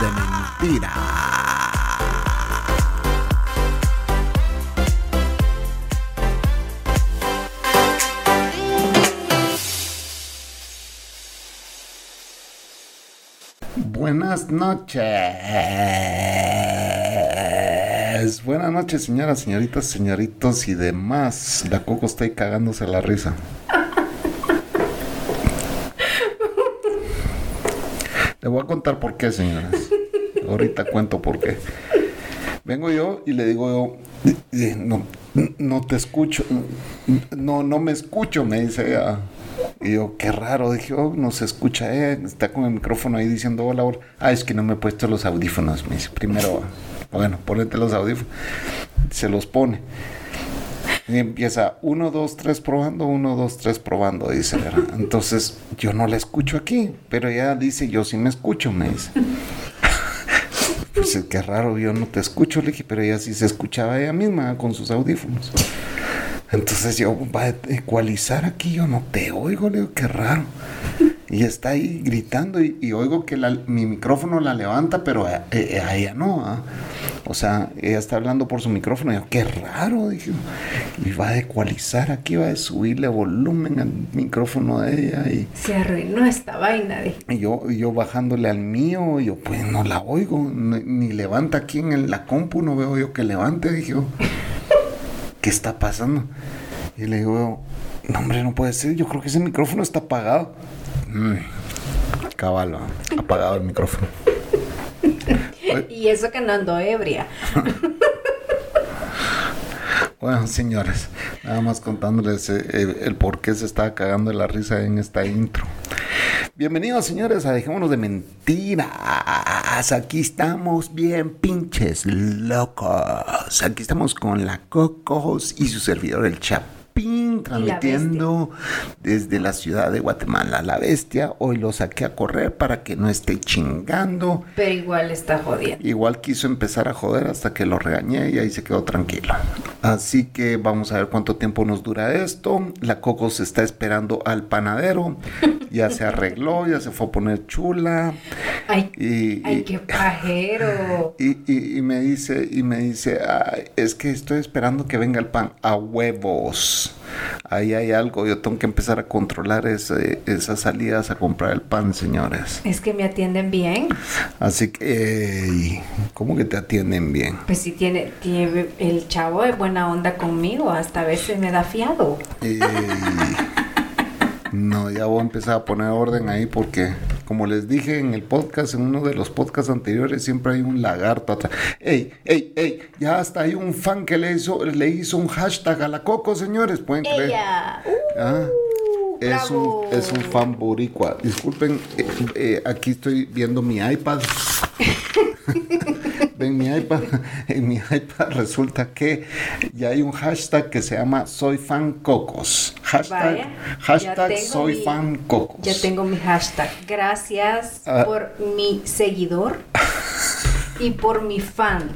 de mentira. Buenas noches. Buenas noches, señoras, señoritas, señoritos y demás. La Coco está ahí cagándose la risa. Le voy a contar por qué, señoras. Ahorita cuento por qué. Vengo yo y le digo yo, no, no te escucho, no, no me escucho, me dice ella. Y yo, qué raro, dije, oh, no se escucha, eh. está con el micrófono ahí diciendo hola, hola. Ah, es que no me he puesto los audífonos, me dice, primero, bueno, ponete los audífonos. Se los pone. Y empieza, uno, dos, tres probando, uno, dos, tres probando, dice, ¿verdad? Entonces, yo no la escucho aquí, pero ella dice, yo sí me escucho, me dice. pues qué raro, yo no te escucho, le dije, pero ella sí se escuchaba ella misma con sus audífonos. Entonces yo, va a ecualizar aquí, yo no te oigo, le digo, qué raro. Y está ahí gritando y, oigo que mi micrófono la levanta, pero a, ella no. ¿ah? O sea, ella está hablando por su micrófono. Y yo, qué raro, dije. Y va a ecualizar aquí, va a subirle volumen al micrófono de ella. Y, Se arruinó esta vaina, dije. Y yo, yo bajándole al mío, yo pues no la oigo, ni, levanta aquí en la compu, no veo yo que levante, dije ¿qué está pasando? Y le digo, no hombre, no puede ser, yo creo que ese micrófono está apagado. Mm, apagado el micrófono. y eso que no ando ebria. bueno, señores, nada más contándoles eh, el, por qué se estaba cagando la risa en esta intro. Bienvenidos, señores, a Dejémonos de Mentiras. Aquí estamos bien pinches locos. Aquí estamos con la Cocos y su servidor, el Chap transmitiendo desde la ciudad de Guatemala. La bestia, hoy lo saqué a correr para que no esté chingando. Pero igual está jodiendo. Igual quiso empezar a joder hasta que lo regañé y ahí se quedó tranquilo. Así que vamos a ver cuánto tiempo nos dura esto. La Coco se está esperando al panadero. Ya se arregló, ya se fue a poner chula. Ay, y, qué pajero. Y, me dice, y me dice, es que estoy esperando que venga el pan a huevos ahí hay algo, yo tengo que empezar a controlar esas salidas a comprar el pan, señores. Es que me atienden bien. Así que, ¿cómo que te atienden bien? Pues si tiene, tiene el chavo es buena onda conmigo, hasta a veces me da fiado. no, ya voy a empezar a poner orden ahí porque como les dije en el podcast, en uno de los podcasts anteriores, siempre hay un lagarto atrás. ¡Ey, ey, ey! Ya hasta hay un fan que le hizo, le hizo un hashtag a la Coco, señores, ¿pueden creer? Ella. Ah, es, un, es un fan boricua. Disculpen, eh, eh, aquí estoy viendo mi iPad. en mi iPad, en mi iPad resulta que ya hay un hashtag que se llama Soy Fan Cocos. Hashtag, hashtag Soy Fan Cocos. Ya tengo mi hashtag. Gracias ah. por mi seguidor y por mi fan.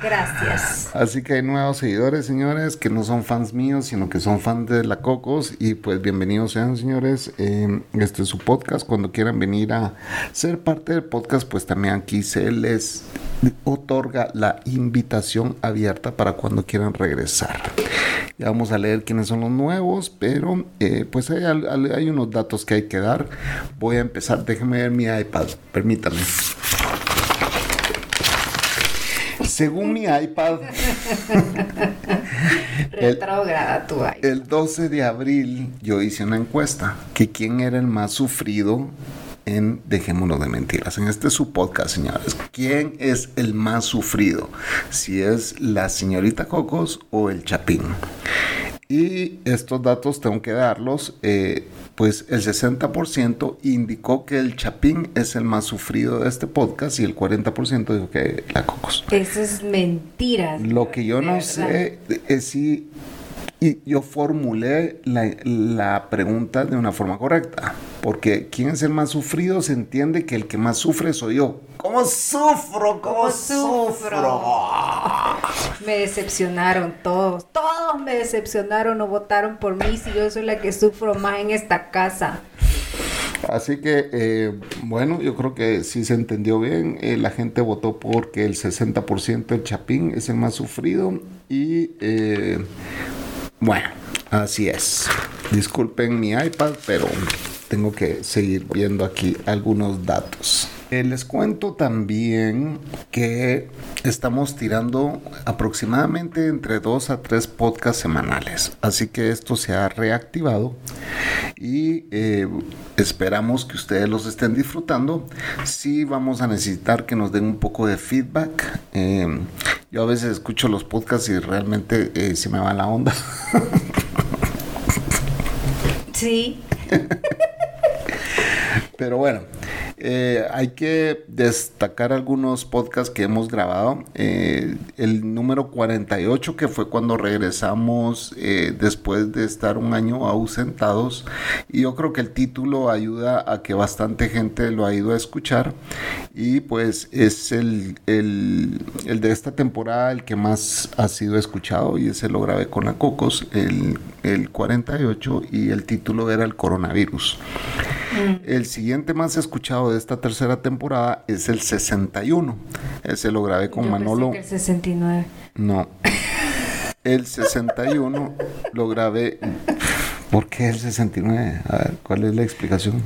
Gracias. Así que hay nuevos seguidores, señores, que no son fans míos, sino que son fans de la Cocos. Y pues bienvenidos sean, señores. este es su podcast. Cuando quieran venir a ser parte del podcast, pues también aquí se les otorga la invitación abierta para cuando quieran regresar. Ya vamos a leer quiénes son los nuevos, pero eh, pues hay unos datos que hay que dar. Voy a empezar. Déjenme ver mi iPad. Permítanme. Según mi iPad, el, tu iPad. el 12 de abril yo hice una encuesta que quién era el más sufrido en Dejémonos de Mentiras. En este su podcast, señores. ¿Quién es el más sufrido? Si es la señorita Cocos o el Chapín. Y estos datos tengo que darlos, eh, pues el 60% indicó que el Chapín es el más sufrido de este podcast y el 40% dijo que la Cocos. Eso es mentira. Lo que yo no sé es si y yo formulé la, pregunta de una forma correcta, porque ¿quién es el más sufrido? Se entiende que el que más sufre soy yo. ¿Cómo sufro? ¿Cómo, sufro? me decepcionaron todos, todos me decepcionaron o votaron por mí si yo soy la que sufro más en esta casa. Así que, eh, bueno, yo creo que sí se entendió bien. Eh, la gente votó porque el 60% del Chapín es el más sufrido y... Eh, bueno, así es. Disculpen mi iPad, pero tengo que seguir viendo aquí algunos datos. Eh, les cuento también que estamos tirando aproximadamente entre dos a tres podcasts semanales. Así que esto se ha reactivado y eh, esperamos que ustedes los estén disfrutando. Sí vamos a necesitar que nos den un poco de feedback. Eh, yo a veces escucho los podcasts y realmente se me va la onda. Sí. Pero bueno, eh, hay que destacar algunos podcasts que hemos grabado. Eh, el número 48, que fue cuando regresamos eh, después de estar un año ausentados. Y yo creo que el título ayuda a que bastante gente lo ha ido a escuchar. Y pues es el, el, el de esta temporada el que más ha sido escuchado. Y ese lo grabé con la Cocos, el, el 48. Y el título era el coronavirus. Mm. El siguiente más escuchado de esta tercera temporada es el 61. Ese lo grabé con Manolo. el 69. No. El 61 lo grabé. ¿Por qué el 69? A ver, ¿cuál es la explicación?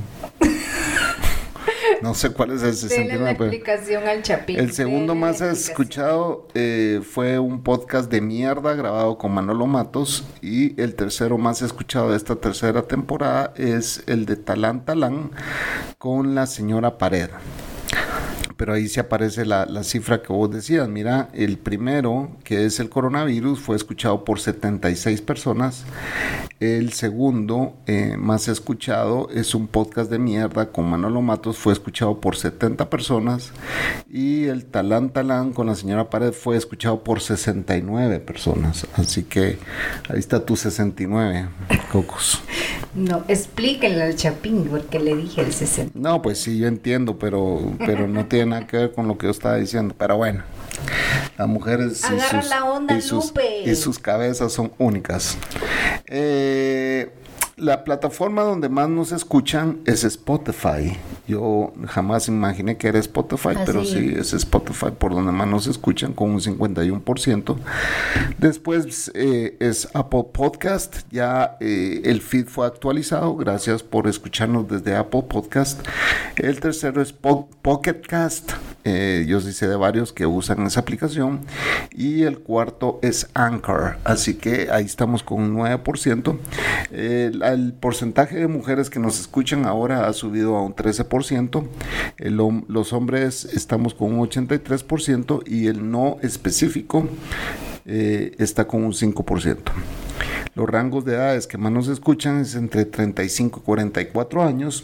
No sé cuál es el 69. la explicación al Chapín. El segundo más escuchado eh, fue un podcast de mierda grabado con Manolo Matos. Y el tercero más escuchado de esta tercera temporada es el de Talán Talán con la señora Pared pero ahí se aparece la, cifra que vos decías. Mira, el primero, que es el coronavirus, fue escuchado por 76 personas. El segundo, eh, más escuchado, es un podcast de mierda con Manolo Matos, fue escuchado por 70 personas. Y el Talán Talán con la señora Pared fue escuchado por 69 personas. Así que ahí está tu 69, Cocos. No, explíquenle al Chapín porque le dije el 60. No, pues sí, yo entiendo, pero, pero no tiene nada que ver con lo que yo estaba diciendo. Pero bueno, las mujeres y sus, la onda, y, sus, y sus, cabezas son únicas. Eh, la plataforma donde más nos escuchan es Spotify. Yo jamás imaginé que era Spotify, ah, pero sí es Spotify por donde más nos escuchan con un 51%. Después eh, es Apple Podcast. Ya eh, el feed fue actualizado. Gracias por escucharnos desde Apple Podcast. El tercero es Pocket Cast. Eh, yo sí sé de varios que usan esa aplicación. Y el cuarto es Anchor. Así que ahí estamos con un 9%. El porcentaje de mujeres que nos escuchan ahora ha subido a un 13%. los hombres estamos con un 83% y el no específico eh, está con un 5%. Los rangos de edades que más nos escuchan es entre 35 y 44 años.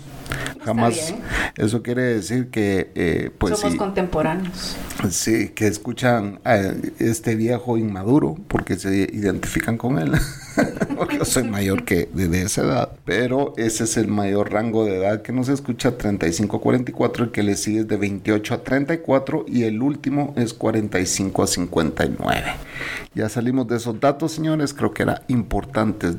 Jamás. Eso quiere decir que. Eh, pues, Somos contemporáneos. Sí, que escuchan a este viejo inmaduro porque se identifican con él. porque yo soy mayor que de, esa edad. Pero ese es el mayor rango de edad que nos escucha: 35 a 44. El que le sigue es de 28 a 34. Y el último es 45 a 59. Ya salimos de esos datos, señores. Creo que era importante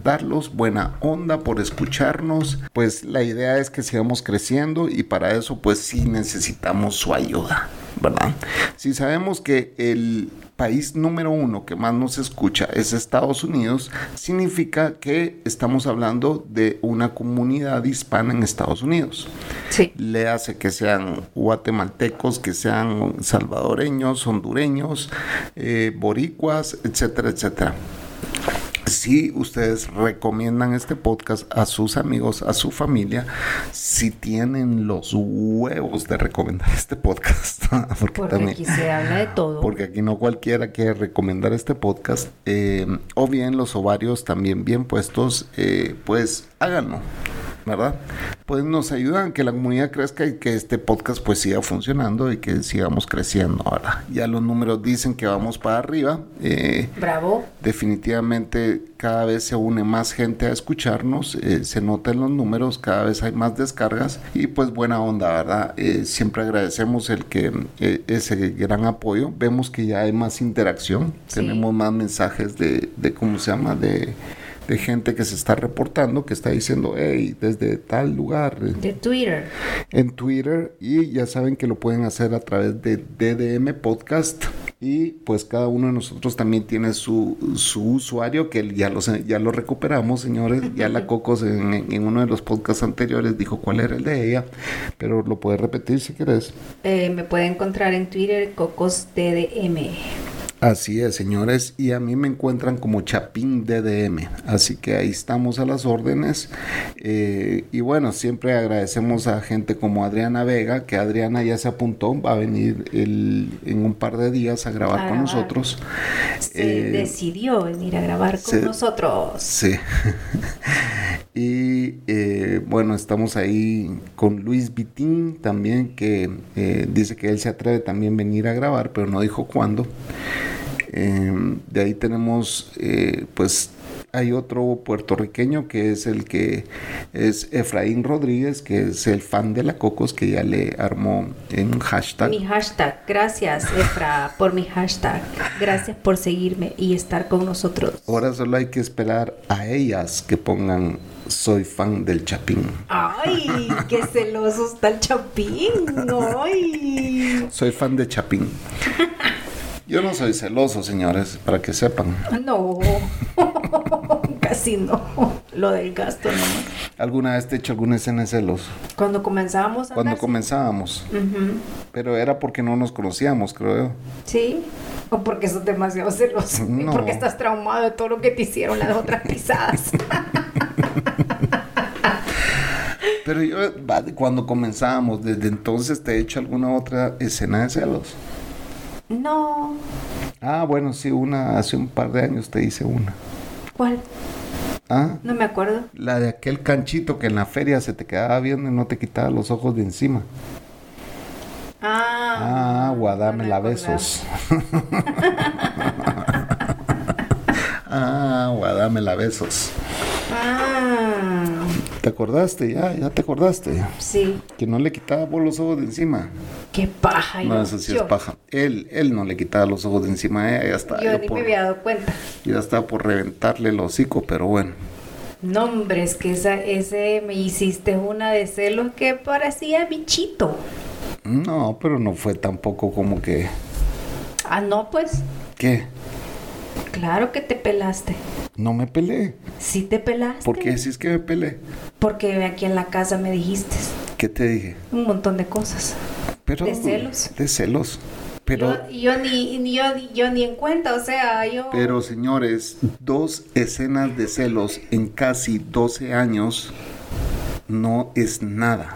darlos. Buena onda por escucharnos. Pues la idea es que sigamos creciendo y para eso pues sí necesitamos su ayuda, ¿verdad? Si sabemos que el país número uno que más nos escucha es Estados Unidos, significa que estamos hablando de una comunidad hispana en Estados Unidos. Sí. Le hace que sean guatemaltecos, que sean salvadoreños, hondureños, eh, boricuas, etcétera, etcétera. Si ustedes recomiendan este podcast a sus amigos, a su familia, si tienen los huevos de recomendar este podcast. porque, también, aquí se habla de todo. Porque aquí no cualquiera quiere recomendar este podcast. Eh, o bien los ovarios también bien puestos, eh, pues háganlo. ¿Verdad? Pues nos ayudan que la comunidad crezca y que este podcast pues siga funcionando y que sigamos creciendo, ¿verdad? Ya los números dicen que vamos para arriba. Eh, Bravo. Definitivamente cada vez se une más gente a escucharnos, eh, se nota en los números, cada vez hay más descargas y pues buena onda, ¿verdad? Eh, siempre agradecemos el que ese gran apoyo, vemos que ya hay más interacción, tenemos más mensajes de, de, ¿cómo se llama? De de gente que se está reportando, que está diciendo, hey, desde tal lugar. De Twitter. En Twitter. Y ya saben que lo pueden hacer a través de DDM Podcast. Y pues cada uno de nosotros también tiene su, su usuario, que ya lo, ya lo recuperamos, señores. Ya la Cocos en, uno de los podcasts anteriores dijo cuál era el de ella. Pero lo puedes repetir si quieres. Eh, me puede encontrar en Twitter Cocos DDM. Así es, señores, y a mí me encuentran como Chapín DDM, así que ahí estamos a las órdenes. Eh, y bueno, siempre agradecemos a gente como Adriana Vega, que Adriana ya se apuntó, va a venir en un par de días a grabar con nosotros. Se eh, decidió venir a grabar con nosotros. Sí. y eh, bueno, estamos ahí con Luis Vitín también, que dice que él se atreve también a venir a grabar, pero no dijo cuándo. Em, de ahí tenemos, eh, pues, hay otro puertorriqueño que es el que es Efraín Rodríguez, que es el fan de la Cocos, que ya le armó en un hashtag. Mi hashtag, gracias Efra por mi hashtag, gracias por seguirme y estar con nosotros. Ahora solo hay que esperar a ellas que pongan soy fan del Chapín. Ay, qué celoso está el Chapín. Ay. Soy fan de Chapín. Yo no soy celoso, señores, para que sepan. No, casi no. Lo del gasto nomás. ¿Alguna vez te he hecho alguna escena de celos? Cuando comenzábamos a Cuando comenzábamos. Pero era porque no nos conocíamos, creo yo. Sí. O porque sos demasiado celoso. No. porque estás traumado de todo lo que te hicieron las otras pisadas. Pero yo, cuando comenzábamos, desde entonces te he hecho alguna otra escena de celos. No. Ah, bueno, sí, una, hace un par de años te hice una. ¿Cuál? ¿Ah? No me acuerdo. La de aquel canchito que en la feria se te quedaba viendo y no te quitaba los ojos de encima. Ah. Ah, guadame la besos. ah, guadame la besos. ¿Te acordaste? Ya, ya te acordaste. Sí. Que no le quitaba por los ojos de encima. Qué paja. No, eso sí es paja. Él, él no le quitaba los ojos de encima ella, ya está. Yo, ni me había dado cuenta. Ya estaba por reventarle el hocico, pero bueno. No, hombre, es que esa, ese me hiciste una de celos que parecía bichito. No, pero no fue tampoco como que. Ah, no, pues. ¿Qué? Claro que te pelaste. No me pelé. Sí te pelaste. ¿Por qué decís que me pelé? Porque aquí en la casa me dijiste. ¿Qué te dije? Un montón de cosas. Pero, de celos. De celos. Pero, yo, ni, yo, yo ni en cuenta, o sea, yo... Pero señores, dos escenas de celos en casi 12 años no es nada.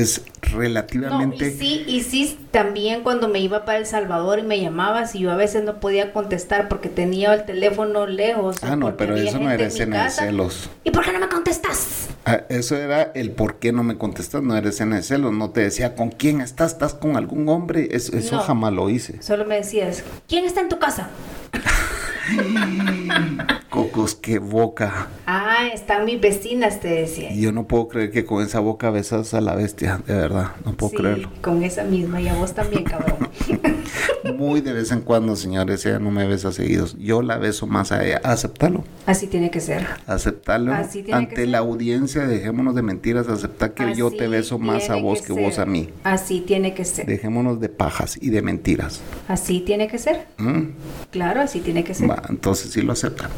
Es relativamente... y sí, y sí, también cuando me iba para El Salvador y me llamabas y yo a veces no podía contestar porque tenía el teléfono lejos. Ah, no, pero eso no era escena de celos. ¿Y por qué no me contestas? Ah, eso era el por qué no me contestas, no era escena de celos. No te decía con quién estás, estás con algún hombre. Eso, eso jamás lo hice. Solo me decías, ¿quién está en tu casa? Cocos, qué boca. Ah, están mis vecinas, te decía. Y yo no puedo creer que con esa boca besas a la bestia, de verdad, no puedo sí, creerlo. Con esa misma, y a vos también, cabrón. Muy de vez en cuando, señores, ella no me besa seguidos. Yo la beso más a ella. Aceptarlo. Así tiene que ser. Aceptarlo. Ante la audiencia, dejémonos de mentiras, aceptar que yo te beso más a vos que, vos a mí. Así tiene que ser. Dejémonos de pajas y de mentiras. Así tiene que ser. ¿Mm? Claro, así tiene que ser. Entonces sí lo aceptan.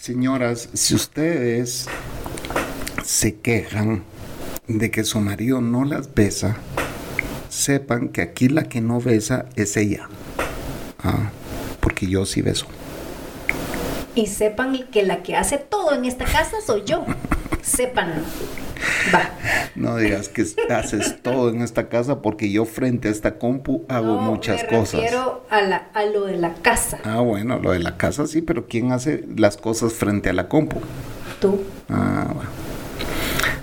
Señoras, si ustedes se quejan de que su marido no las besa, sepan que aquí la que no besa es ella. Ah, porque yo sí beso. y sepan que la que hace todo en esta casa soy yo. Sépanlo. Va. No digas que haces todo en esta casa porque yo frente a esta compu hago muchas me cosas. Refiero a, la, a lo de la casa. Ah, bueno, lo de la casa sí, pero ¿quién hace las cosas frente a la compu? Tú. Ah, bueno.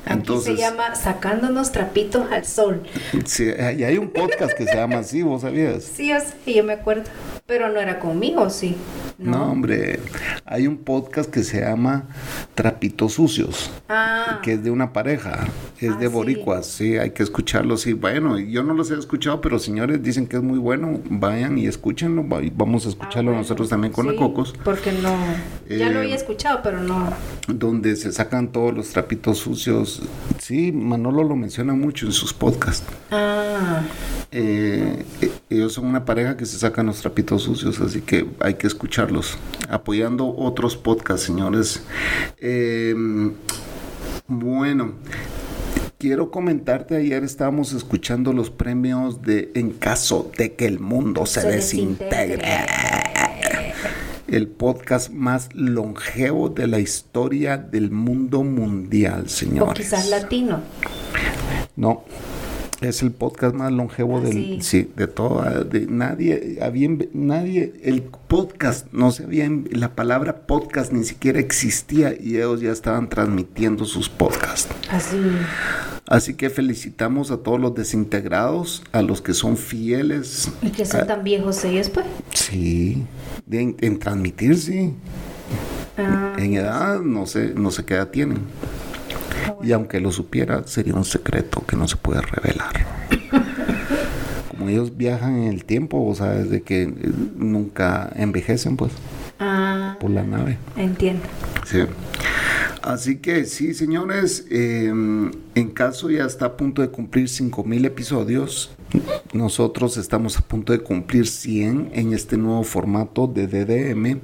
Aquí se llama Sacándonos trapitos al sol. Sí, y hay un podcast que se llama así, ¿vos sabías? Sí, yo, me acuerdo. Pero no era conmigo, sí. No. hombre, hay un podcast que se llama Trapitos Sucios, ah. que es de una pareja, es ah, de boricuas, sí. hay que escucharlo, sí. Bueno, yo no los he escuchado, pero señores dicen que es muy bueno, vayan y escúchenlo, vamos a escucharlo ah, nosotros también con la Cocos. Porque no, ya lo había eh, escuchado, pero no. Donde se sacan todos los trapitos sucios, sí, Manolo lo menciona mucho en sus podcasts. Ah. Eh, eh, ellos son una pareja que se sacan los trapitos sucios, así que hay que escucharlos. Apoyando otros podcasts, señores. Em, bueno, quiero comentarte, ayer estábamos escuchando los premios de En caso de que el mundo se, desintegre. El podcast más longevo de la historia del mundo mundial, señores. O quizás latino. No, es el podcast más longevo ah, del sí. de todo de nadie había nadie el podcast no se había la palabra podcast ni siquiera existía y ellos ya estaban transmitiendo sus podcasts. Así. Así que felicitamos a todos los desintegrados a los que son fieles. Y que son tan viejos ellos pues. Sí. En, transmitir sí ah. en edad no sé no sé qué edad tienen y aunque lo supiera, sería un secreto que no se puede revelar. Como ellos viajan en el tiempo, o sea, desde que eh, nunca envejecen, pues, ah, por la nave. Entiendo. Sí. Así que sí, señores, em, en caso ya está a punto de cumplir 5000 episodios. Nosotros estamos a punto de cumplir 100 en este nuevo formato de DDM.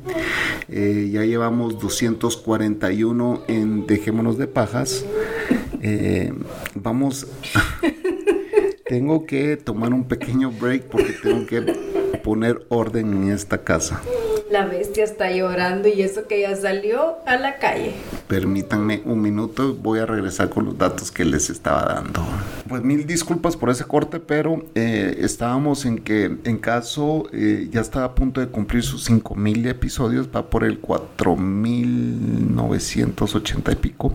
Eh, ya llevamos 241 en Dejémonos de Pajas. Eh, vamos. tengo que tomar un pequeño break porque tengo que poner orden en esta casa. La bestia está llorando y eso que ya salió a la calle. Permítanme un minuto, voy a regresar con los datos que les estaba dando. Pues mil disculpas por ese corte, pero eh, estábamos en que en caso eh, ya estaba a punto de cumplir sus 5000 episodios, va por el 4980 y pico.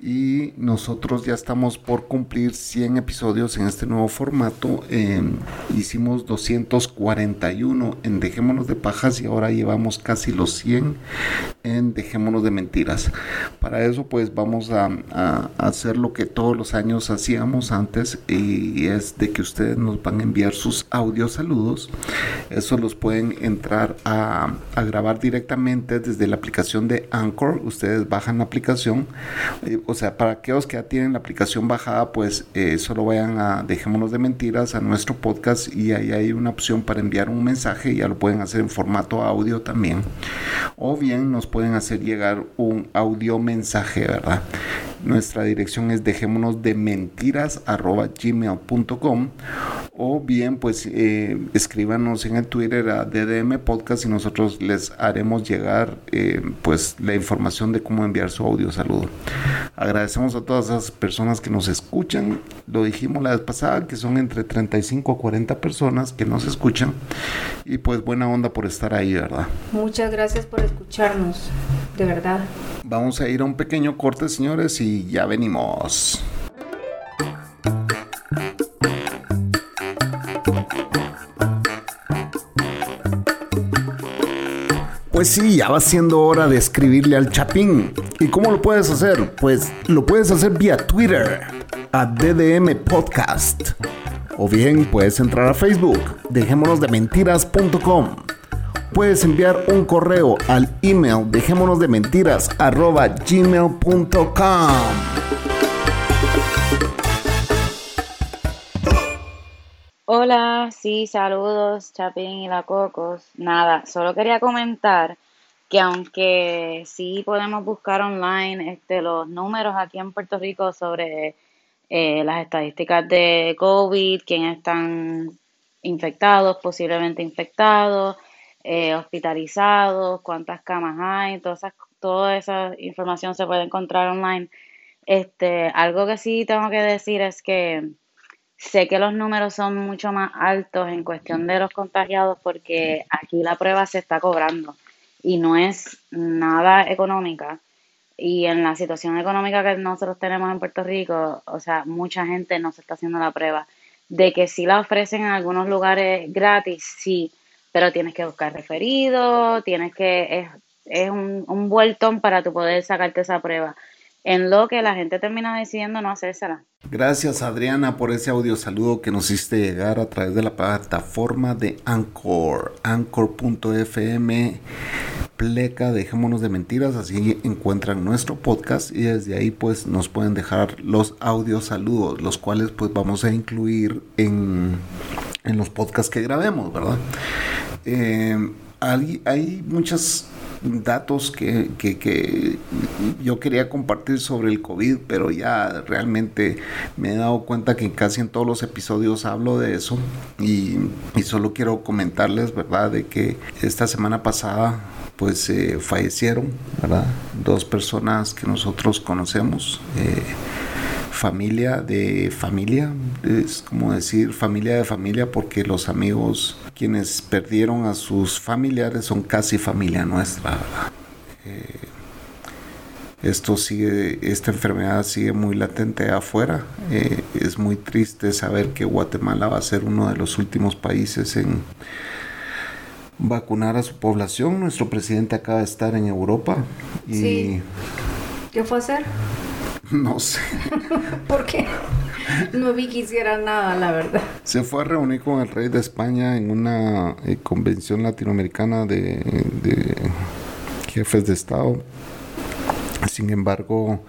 Y nosotros ya estamos por cumplir 100 episodios en este nuevo formato. Em, hicimos 241 en Dejémonos de Pajas y ahora llevamos casi los 100 en Dejémonos de Mentiras. Para eso pues vamos a, hacer lo que todos los años hacíamos antes y es de que ustedes nos van a enviar sus audios saludos. Eso los pueden entrar a, grabar directamente desde la aplicación de Anchor. Ustedes bajan la aplicación. Eh, o sea, para aquellos que ya tienen la aplicación bajada pues eh, solo vayan a Dejémonos de Mentiras a nuestro podcast y ahí hay una opción para enviar un mensaje. Ya lo pueden hacer en formato audio también. O bien nos pueden hacer llegar un audio mensaje, ¿verdad? Nuestra dirección es dejémonos de mentiras arroba gmail.com o bien pues eh, escríbanos en el Twitter a DDM Podcast y nosotros les haremos llegar eh, pues la información de cómo enviar su audio saludo. Agradecemos a todas esas personas que nos escuchan. Lo dijimos la vez pasada que son entre 35 a 40 personas que nos escuchan y pues buena onda por estar ahí, ¿verdad? Muchas gracias por escucharnos, de verdad. Vamos a ir a un pequeño corte, señores, y ya venimos. Pues sí, ya va siendo hora de escribirle al Chapín. ¿Y cómo lo puedes hacer? Pues lo puedes hacer vía Twitter, a DDM Podcast. O bien puedes entrar a Facebook, dejémonos de mentiras.com puedes enviar un correo al email dejémonos de mentiras arroba gmail.com. Hola, sí, saludos, Chapín y la Cocos. Nada, solo quería comentar que aunque sí podemos buscar online este, los números aquí en Puerto Rico sobre eh, las estadísticas de COVID, quiénes están infectados, posiblemente infectados, eh, hospitalizados, cuántas camas hay, toda esa, toda esa información se puede encontrar online. Este, algo que sí tengo que decir es que sé que los números son mucho más altos en cuestión de los contagiados porque aquí la prueba se está cobrando y no es nada económica. Y en la situación económica que nosotros tenemos en Puerto Rico, o sea, mucha gente no se está haciendo la prueba. De que sí la ofrecen en algunos lugares gratis, sí, pero tienes que buscar referido, tienes que, es, es un, un vueltón para tu poder sacarte esa prueba en lo que la gente termina decidiendo no hacérsela. Gracias Adriana por ese audio saludo que nos hiciste llegar a través de la plataforma de Anchor, anchor.fm pleca dejémonos de mentiras, así encuentran nuestro podcast y desde ahí pues nos pueden dejar los audios saludos, los cuales pues vamos a incluir en, en los podcasts que grabemos, ¿verdad? Eh, hay, hay muchas datos que, que, yo quería compartir sobre el COVID, pero ya realmente me he dado cuenta que casi en todos los episodios hablo de eso y, y solo quiero comentarles, ¿verdad?, de que esta semana pasada pues eh, fallecieron, ¿verdad? Dos personas que nosotros conocemos. Eh, familia de familia, es como decir familia de familia porque los amigos quienes perdieron a sus familiares son casi familia nuestra. Eh, esto sigue, esta enfermedad sigue muy latente afuera. Eh, es muy triste saber que Guatemala va a ser uno de los últimos países en vacunar a su población. Nuestro presidente acaba de estar en Europa y ¿qué fue a hacer? No sé. ¿Por qué? No vi que hiciera nada, la verdad. Se fue a reunir con el rey de España en una eh, convención latinoamericana de, jefes de Estado. Sin embargo,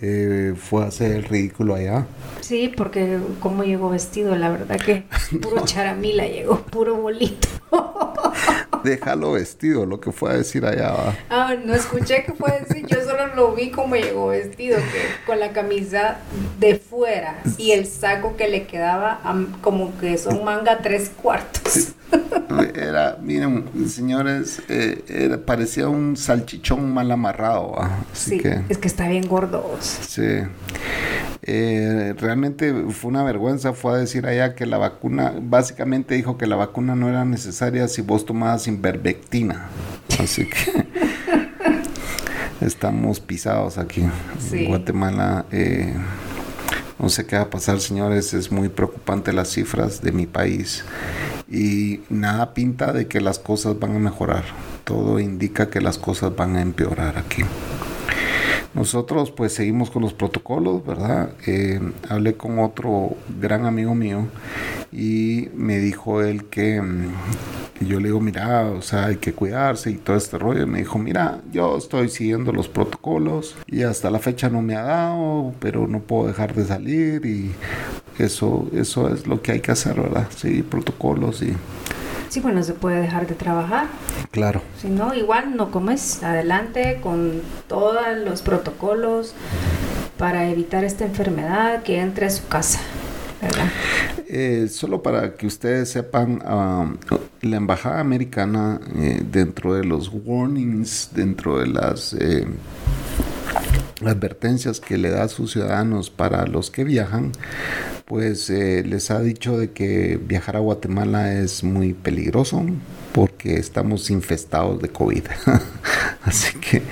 eh, fue a hacer el ridículo allá. Sí, porque como llegó vestido, la verdad que puro charamila llegó, puro bolito. Déjalo vestido, lo que fue a decir allá. Ah, no escuché que fue a decir, yo solo lo vi como llegó vestido, que con la camisa de fuera y el saco que le quedaba como que son manga tres cuartos. Era, miren, señores, eh, parecía un salchichón mal amarrado. sí, que, es que está bien gordo. Sí. Eh, realmente fue una vergüenza, fue a decir allá que la vacuna, básicamente dijo que la vacuna no era necesaria si vos tomabas invervectina. Así que estamos pisados aquí en Guatemala. Eh, no sé qué va a pasar, señores. Es muy preocupante las cifras de mi país. Y nada pinta de que las cosas van a mejorar. Todo indica que las cosas van a empeorar aquí. Nosotros pues seguimos con los protocolos, ¿verdad? Eh, hablé con otro gran amigo mío y me dijo él que mm, yo le digo, mira, o sea, hay que cuidarse y todo este rollo. Y me dijo, mira, yo estoy siguiendo los protocolos y hasta la fecha no me ha dado, pero no puedo dejar de salir y eso, eso es lo que hay que hacer, ¿verdad? Seguir protocolos y Sí, bueno, se puede dejar de trabajar. Claro. Si no, igual no comes adelante con todos los protocolos para evitar esta enfermedad que entre a su casa. Eh, solo para que ustedes sepan, um, la embajada americana eh, dentro de los warnings, dentro de las eh, advertencias que le da a sus ciudadanos para los que viajan, pues eh, les ha dicho de que viajar a Guatemala es muy peligroso porque estamos infestados de COVID. Así que...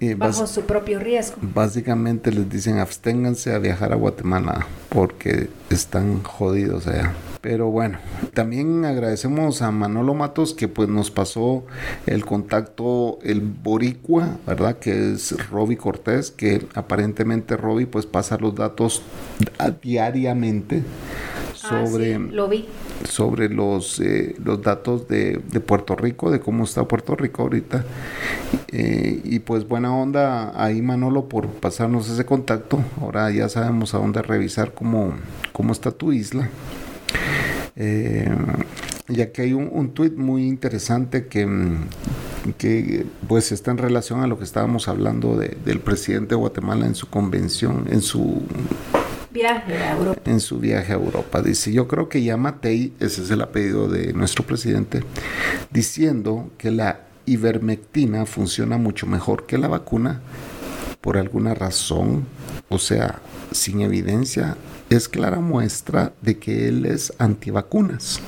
Eh, Bajo su propio riesgo. Básicamente les dicen absténganse a viajar a Guatemala porque están jodidos allá. Pero bueno, también agradecemos a Manolo Matos que pues nos pasó el contacto, el boricua, ¿verdad? Que es Roby Cortés, que aparentemente Roby pues pasa los datos diariamente ah, sobre, lo vi. sobre los, eh, los datos de, Puerto Rico, de cómo está Puerto Rico ahorita. Eh, y pues buena onda ahí Manolo por pasarnos ese contacto. Ahora ya sabemos a dónde revisar cómo, cómo está tu isla. Eh, ya que hay un, un tuit muy interesante que, mm, que pues está en relación a lo que estábamos hablando del presidente de Guatemala en su convención, en su viaje a Europa. En su viaje a Europa. Dice, yo creo que ya Matei, ese es el apellido de nuestro presidente, diciendo que la ivermectina funciona mucho mejor que la vacuna por alguna razón, o sea, sin evidencia, es clara muestra de que él es antivacunas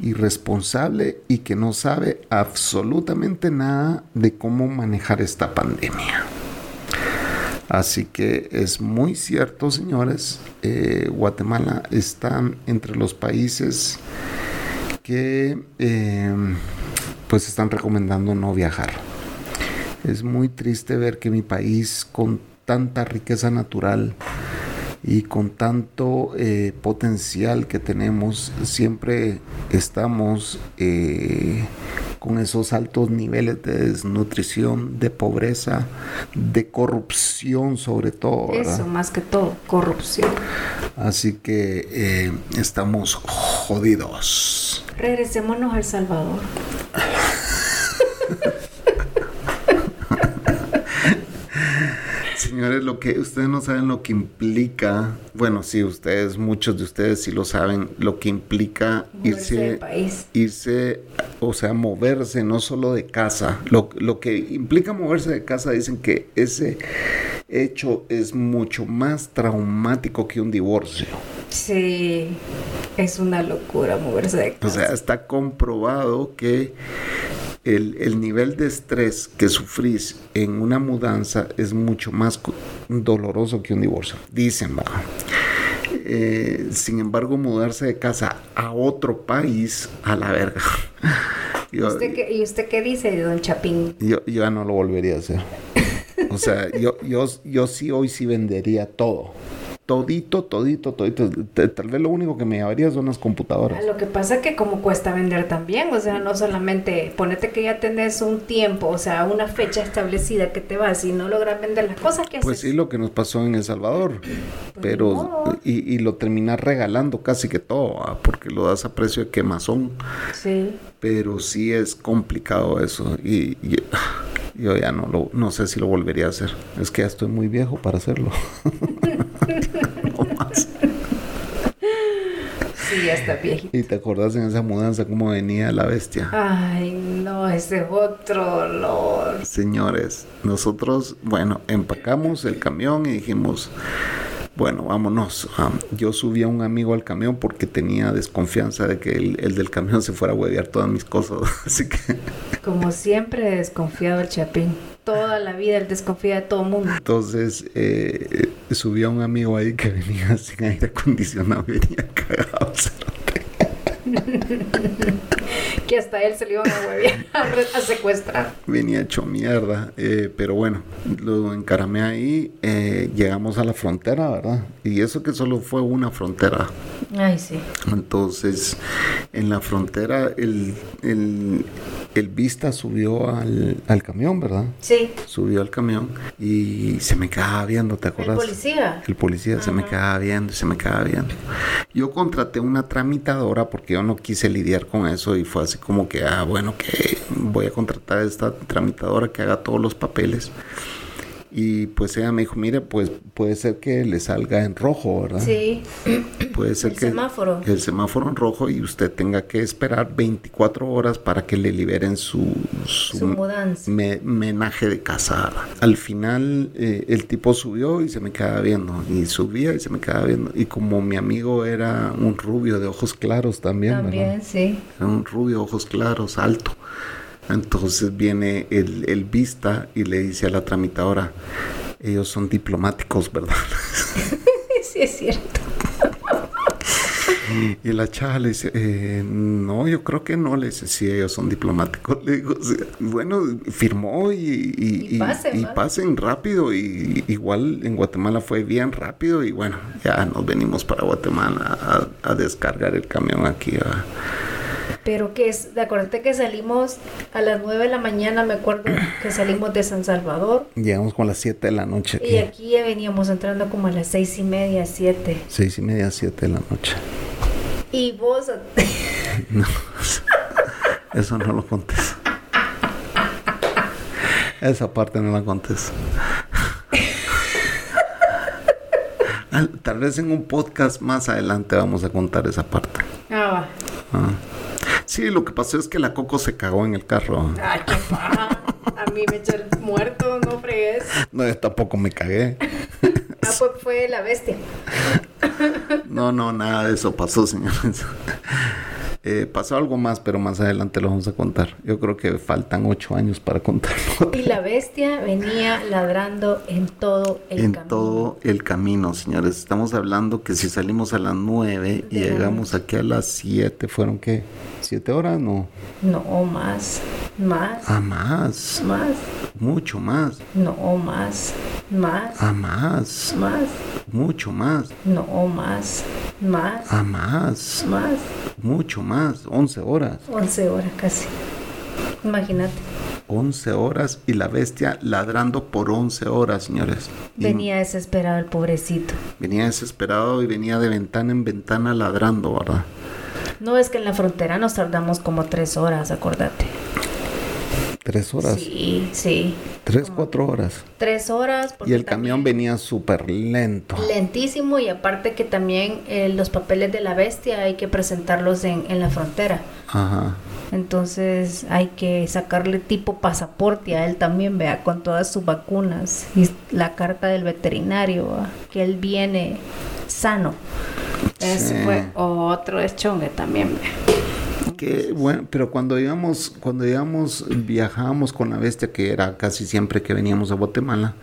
irresponsable y que no sabe absolutamente nada de cómo manejar esta pandemia. Así que es muy cierto, señores, eh, Guatemala está entre los países que eh, pues están recomendando no viajar. Es muy triste ver que mi país con tanta riqueza natural y con tanto eh, potencial que tenemos, siempre estamos eh, con esos altos niveles de desnutrición, de pobreza, de corrupción sobre todo. Eso, más que todo, corrupción. Así que eh, estamos jodidos. Regresémonos a El Salvador. Señores, lo que ustedes no saben lo que implica, bueno, sí, ustedes, muchos de ustedes sí lo saben, lo que implica irse, irse, o sea, moverse no solo de casa, lo, lo que implica moverse de casa, dicen que ese hecho es mucho más traumático que un divorcio. Sí, es una locura moverse de casa. O sea, está comprobado que el, nivel de estrés que sufrís en una mudanza es mucho más doloroso que un divorcio. Dicen, va. Eh, sin embargo, mudarse de casa a otro país, a la verga. ¿Y usted qué dice, don Chapín? Yo, yo ya no lo volvería a hacer. O sea, yo, yo, yo sí hoy sí vendería todo todito, todito, todito. Tal vez lo único que me llevaría son las computadoras. Lo que pasa es que como cuesta vender también, o sea, no solamente ponete que ya tenés un tiempo, o sea, una fecha establecida que te vas y no logras vender las cosas que Pues sí, lo que nos pasó en El Salvador, pues pero y, y, lo terminas regalando casi que todo, ah, porque lo das a precio de quemazón. Sí. Pero sí es complicado eso y, y yo ya no lo, no sé si lo volvería a hacer. Es que ya estoy muy viejo para hacerlo. Sí, ya está viejito. ¿Y te acordás en esa mudanza cómo venía la bestia? Ay, no, ese otro olor. Señores, nosotros, bueno, empacamos el camión y dijimos, bueno, vámonos. yo subí a un amigo al camión porque tenía desconfianza de que el, del camión se fuera a huevear todas mis cosas. Así que. Como siempre, desconfiado el Chapín. Toda la vida él desconfía de todo el mundo. Entonces, eh, subí a un amigo ahí que venía sin aire acondicionado, venía cagado. que hasta él se le iban a huevear, a, secuestrar. Venía hecho mierda, eh, pero bueno, lo encaramé ahí, eh, llegamos a la frontera, ¿verdad? Y eso que solo fue una frontera. Ay, sí. Entonces, en la frontera, el, el, el Vista subió al, al, camión, ¿verdad? Sí. Subió al camión y se me quedaba viendo, ¿te acuerdas? El policía. El policía se me quedaba viendo, se me quedaba viendo. Yo contraté una tramitadora porque yo no quise lidiar con eso y fue así como que, ah, bueno, que voy a contratar a esta tramitadora que haga todos los papeles. Y pues ella me dijo, mire, pues puede ser que le salga en rojo, ¿verdad? Sí. Puede ser el que semáforo. el semáforo en rojo y usted tenga que esperar 24 horas para que le liberen su, su, mudanza. menaje de casa. Al final eh, el tipo subió y se me quedaba viendo. Y subía y se me quedaba viendo. Y como mi amigo era un rubio de ojos claros también. También, sí. Era un rubio, ojos claros, alto. Entonces viene el, el vista y le dice a la tramitadora, ellos son diplomáticos, ¿verdad? sí, es cierto. Y la chava le dice, eh, no, yo creo que no. Le dice, sí, ellos son diplomáticos. Le digo, bueno, firmó y, y, pasen, rápido. Y igual en Guatemala fue bien rápido. Y bueno, ya nos venimos para Guatemala a, descargar el camión aquí. Pero que es, de acuérdate que salimos a las 9 de la mañana, me acuerdo que salimos de San Salvador. Llegamos con las 7 de la noche. Y aquí ya veníamos entrando como a las 6 y media, 7. 6 y media, 7 de la noche. Y vos... no, eso no lo contes. Esa parte no la contes. Al- Tal vez en un podcast más adelante vamos a contar esa parte. Ah, va. Ah. Sí, lo que pasó es que la Coco se cagó en el carro. Ay, qué paja. A mí me echó el muerto, no fregues. No, yo tampoco me cagué. Ah, pues fue la bestia. No, no, nada de eso pasó, señores. Eh, pasó algo más, pero más adelante lo vamos a contar. Yo creo que faltan ocho años para contarlo. Y la bestia venía ladrando en todo el en camino. todo el camino, señores. Estamos hablando que si salimos a las nueve y llegamos aquí a las siete, ¿fueron qué? ¿Siete horas? No. No, más. Más. Ah, más. Más. Mucho más. No, más. Más. Ah, más. Más. Mucho más. No, más. Más. Ah, más. Más. Mucho más. Once horas. 11 horas casi. Imagínate. 11 horas y la bestia ladrando por 11 horas, señores. Venía desesperado el pobrecito. venía desesperado y venía de ventana en ventana ladrando, ¿verdad? No es que en la frontera nos tardamos como tres horas, acordate. Tres horas. Sí, sí. Tres, cuatro horas. Tres horas. Y el camión venía súper lento. Lentísimo y aparte que también eh, los papeles de la bestia hay que presentarlos en, en la frontera. Ajá. Entonces hay que sacarle tipo pasaporte a él también, vea, con todas sus vacunas y la carta del veterinario, ¿va? que él viene sano. Ese Sí. fue otro deschongue también. Que bueno, pero cuando íbamos, cuando íbamos, viajábamos con la bestia, que era casi siempre que veníamos a Guatemala,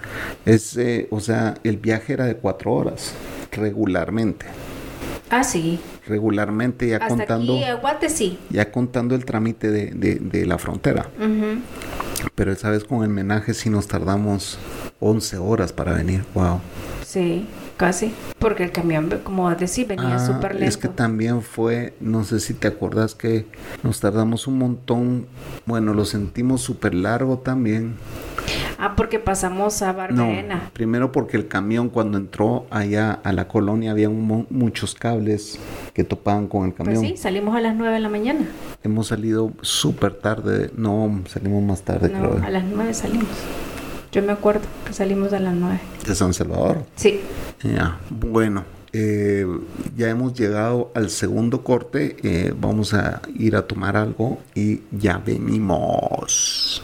es, eh, o sea, el viaje era de cuatro horas, regularmente. Ah, sí. Regularmente ya Hasta contando, aquí, Guate sí. ya contando el trámite de, de- de la frontera. Pero esa vez con el menaje sí nos tardamos 11 horas para venir. Wow. Sí, casi. Porque el camión, como decís, venía Ah, súper lento. es que también fue, no sé si te acuerdas que nos tardamos un montón. Bueno, lo sentimos súper largo también. Ah, porque pasamos a No, Barberena. primero porque el camión cuando entró allá a la colonia había un muchos cables que topaban con el Pues camión. sí, salimos a las 9 de la mañana. Hemos salido súper tarde. No, salimos más tarde, No, creo. a las 9 salimos. Yo me acuerdo que salimos a las 9. De San Salvador. Sí. Ya, bueno, eh, ya hemos llegado al segundo corte. eh, vamos a ir a tomar algo y ya venimos.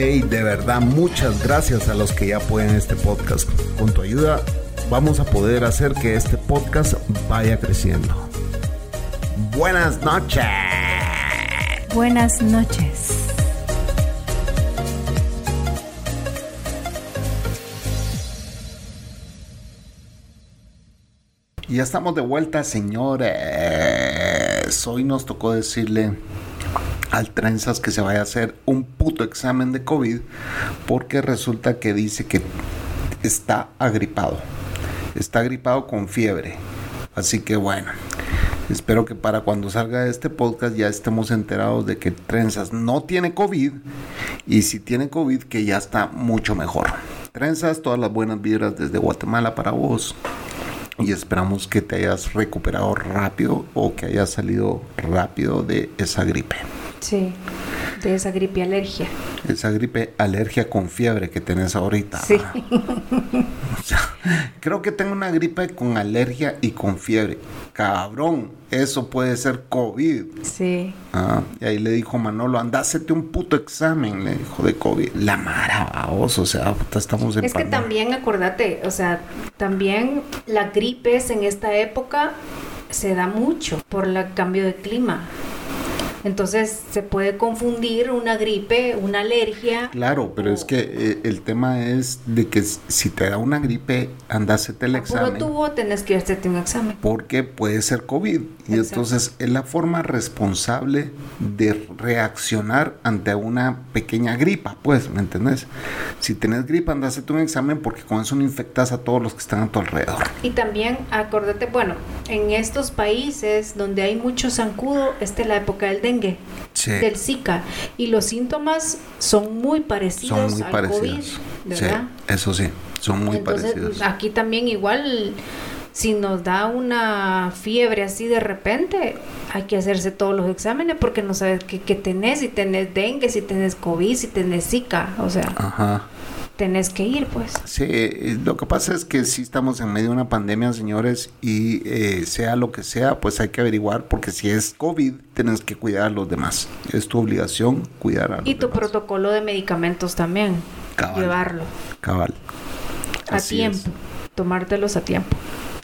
Hey, de verdad, muchas gracias a los que ya apoyan este podcast. Con tu ayuda vamos a poder hacer que este podcast vaya creciendo. Buenas noches. Buenas noches. Y ya estamos de vuelta, señores. Hoy nos tocó decirle al Trenzas que se vaya a hacer un puto examen de COVID porque resulta que dice que está agripado. Está agripado con fiebre. Así que bueno, espero que para cuando salga este podcast ya estemos enterados de que Trenzas no tiene COVID y si tiene COVID que ya está mucho mejor. Trenzas, todas las buenas vibras desde Guatemala para vos y esperamos que te hayas recuperado rápido o que hayas salido rápido de esa gripe. Sí. De esa gripe alergia. Esa gripe alergia con fiebre que tenés ahorita. Sí. O sea, creo que tengo una gripe con alergia y con fiebre. Cabrón, eso puede ser COVID. Sí. Ah, y ahí le dijo Manolo, andásete un puto examen, le dijo de COVID. La mara, vos, o sea, puta, estamos en Es que también, acordate, o sea, también las gripes en esta época se da mucho por el cambio de clima. Entonces se puede confundir una gripe, una alergia. Claro, pero es que eh, el tema es de que si te da una gripe, andásete el examen. tubo tenés que hacerte un examen. Porque puede ser COVID. Y Exacto. entonces es la forma responsable de reaccionar ante una pequeña gripa, pues, ¿me entendés? Si tenés gripa, andásete un examen porque con eso no infectas a todos los que están a tu alrededor. Y también acordate, bueno, en estos países donde hay mucho zancudo, esta es la época del dengue, Sí. del Zika, y los síntomas son muy parecidos Son muy al parecidos. COVID, Sí, ¿verdad? eso sí, son muy Entonces, parecidos. aquí también igual, si nos da una fiebre así de repente, hay que hacerse todos los exámenes porque no sabes qué, qué tenés, si tenés dengue, si tenés COVID, si tenés Zika, o sea, Ajá. Tenés que ir pues. Sí, eh, lo que pasa es que sí estamos en medio de una pandemia, señores, y eh, sea lo que sea, pues hay que averiguar, porque si es COVID, tienes que cuidar a los demás. Es tu obligación cuidar a los Y tu demás. protocolo de medicamentos también, Cabal. llevarlo Cabal. a Así tiempo, es. tomártelos a tiempo.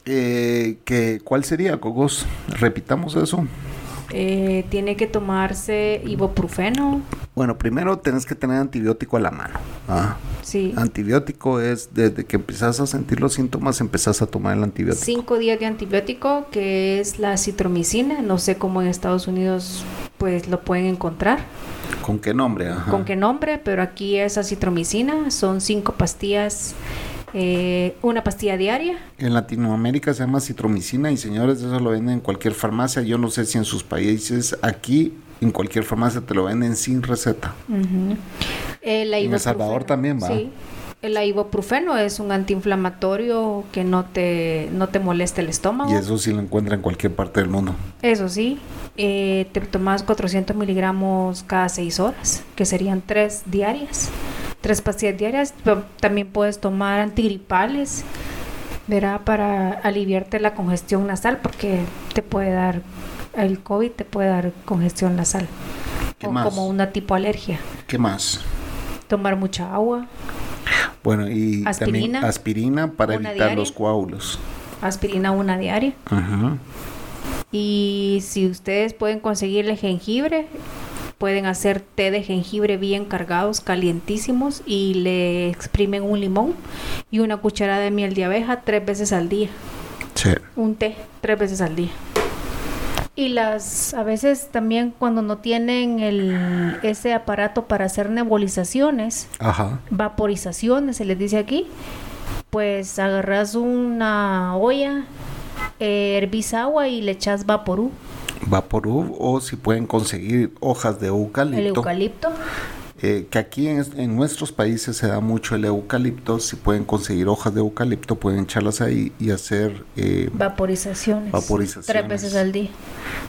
Eh, que, ¿Cuál sería, Cogos? Repitamos eso. Eh, tiene que tomarse ibuprofeno, Bueno, primero tenés que tener antibiótico a la mano. ¿ah? sí, Antibiótico es desde que empezás a sentir los síntomas, empezás a tomar el antibiótico. cinco días de antibiótico, que es la citromicina, no sé cómo en Estados Unidos pues lo pueden encontrar. ¿Con qué nombre? Ajá. con qué nombre, pero aquí es acitromicina, son cinco pastillas, eh, una pastilla diaria. En Latinoamérica se llama citromicina y señores, eso lo venden en cualquier farmacia. Yo no sé si en sus países, aquí en cualquier farmacia te lo venden sin receta. Ujú. Eh, la En El Salvador también va. Sí. El ibuprofeno es un antiinflamatorio que no te, no te molesta el estómago. Y eso sí lo encuentra en cualquier parte del mundo. Eso sí, eh, te tomas 400 miligramos cada 6 horas, que serían 3 diarias, 3 pastillas diarias. Pero también puedes tomar antigripales, verá, para aliviarte la congestión nasal, porque te puede dar, el COVID te puede dar congestión nasal. ¿Qué o más? como una tipo alergia. ¿Qué más? Tomar mucha agua, Bueno, y también Aspirina. aspirina para evitar diaria. los coágulos. aspirina una diaria. Ajá. Y si ustedes pueden conseguirle jengibre, pueden hacer té de jengibre bien cargados, calientísimos, y le exprimen un limón y una cucharada de miel de abeja tres veces al día. Sí. Un té tres veces al día. Y las, a veces también cuando no tienen el, ese aparato para hacer nebulizaciones, Ajá. vaporizaciones, se les dice aquí, pues agarras una olla, eh, hervís agua y le echas vaporú, Vaporub o si pueden conseguir hojas de eucalipto. el eucalipto. eh, que aquí en, en nuestros países se da mucho el eucalipto. Si pueden conseguir hojas de eucalipto, pueden echarlas ahí y hacer eh, Vaporizaciones. Vaporizaciones. Tres veces al día.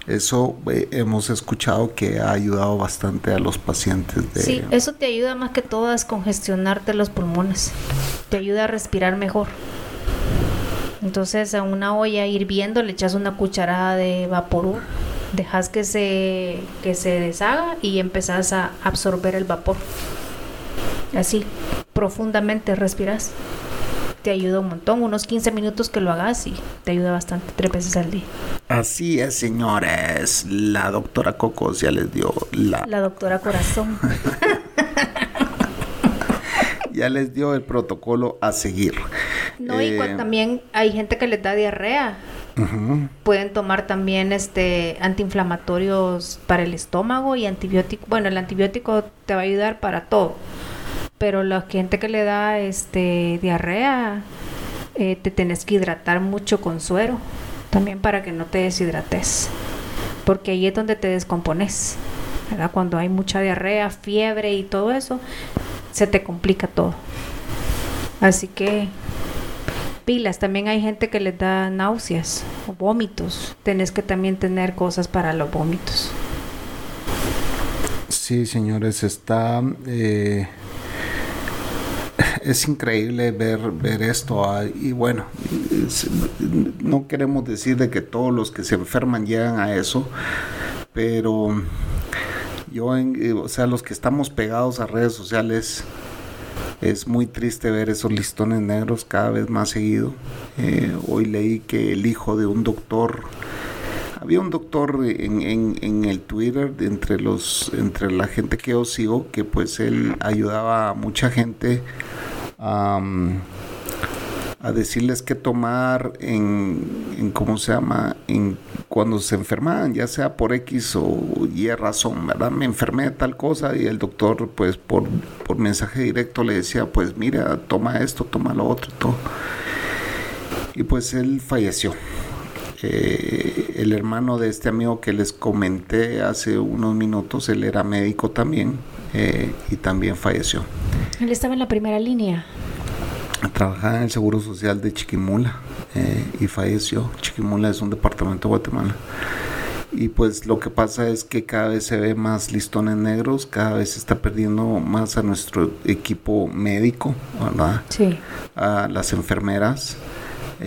Eso eh, hemos escuchado que ha ayudado bastante a los pacientes de... Sí, eso te ayuda más que todo a descongestionarte los pulmones. Te ayuda a respirar mejor. Entonces a una olla hirviendo le echas una cucharada de vaporú, dejas que se, que se deshaga y empezás a absorber el vapor. Así, profundamente respiras. Te ayuda un montón, unos 15 minutos que lo hagas y te ayuda bastante, tres veces al día. Así es, señores. La doctora Cocos ya les dio la, La doctora Corazón. ya les dio el protocolo a seguir. No, y Eh, cuando también hay gente que les da diarrea. Pueden tomar también este antiinflamatorios para el estómago y antibiótico. Bueno, el antibiótico te va a ayudar para todo. Pero la gente que le da este diarrea, eh, te tenés que hidratar mucho con suero. También para que no te deshidrates. Porque ahí es donde te descompones. ¿verdad? Cuando hay mucha diarrea, fiebre y todo eso, se te complica todo. Así que pilas, también hay gente que les da náuseas o vómitos. Tenés que también tener cosas para los vómitos. Sí, señores, está... eh, es increíble ver, ver esto. ah, y bueno, no queremos decir de que todos los que se enferman llegan a eso, pero yo, en- eh, o sea, los que estamos pegados a redes sociales, es muy triste ver esos listones negros cada vez más seguido. Eh, hoy leí que el hijo de un doctor había un doctor en, en, el Twitter entre los entre la gente que yo sigo que pues él ayudaba a mucha gente a, a decirles qué tomar en, en, cómo se llama en cuando se enfermaban ya sea por X o Y razón verdad me enfermé de tal cosa y el doctor pues por, por mensaje directo le decía pues mira toma esto toma lo otro todo y pues él falleció eh, el hermano de este amigo que les comenté hace unos minutos, él era médico también eh, y también falleció. Él estaba en la primera línea. Trabajaba en el Seguro Social de Chiquimula eh, y falleció. Chiquimula es un departamento de Guatemala. Y pues lo que pasa es que cada vez se ve más listones negros, cada vez se está perdiendo más a nuestro equipo médico, ¿verdad? Sí. A las enfermeras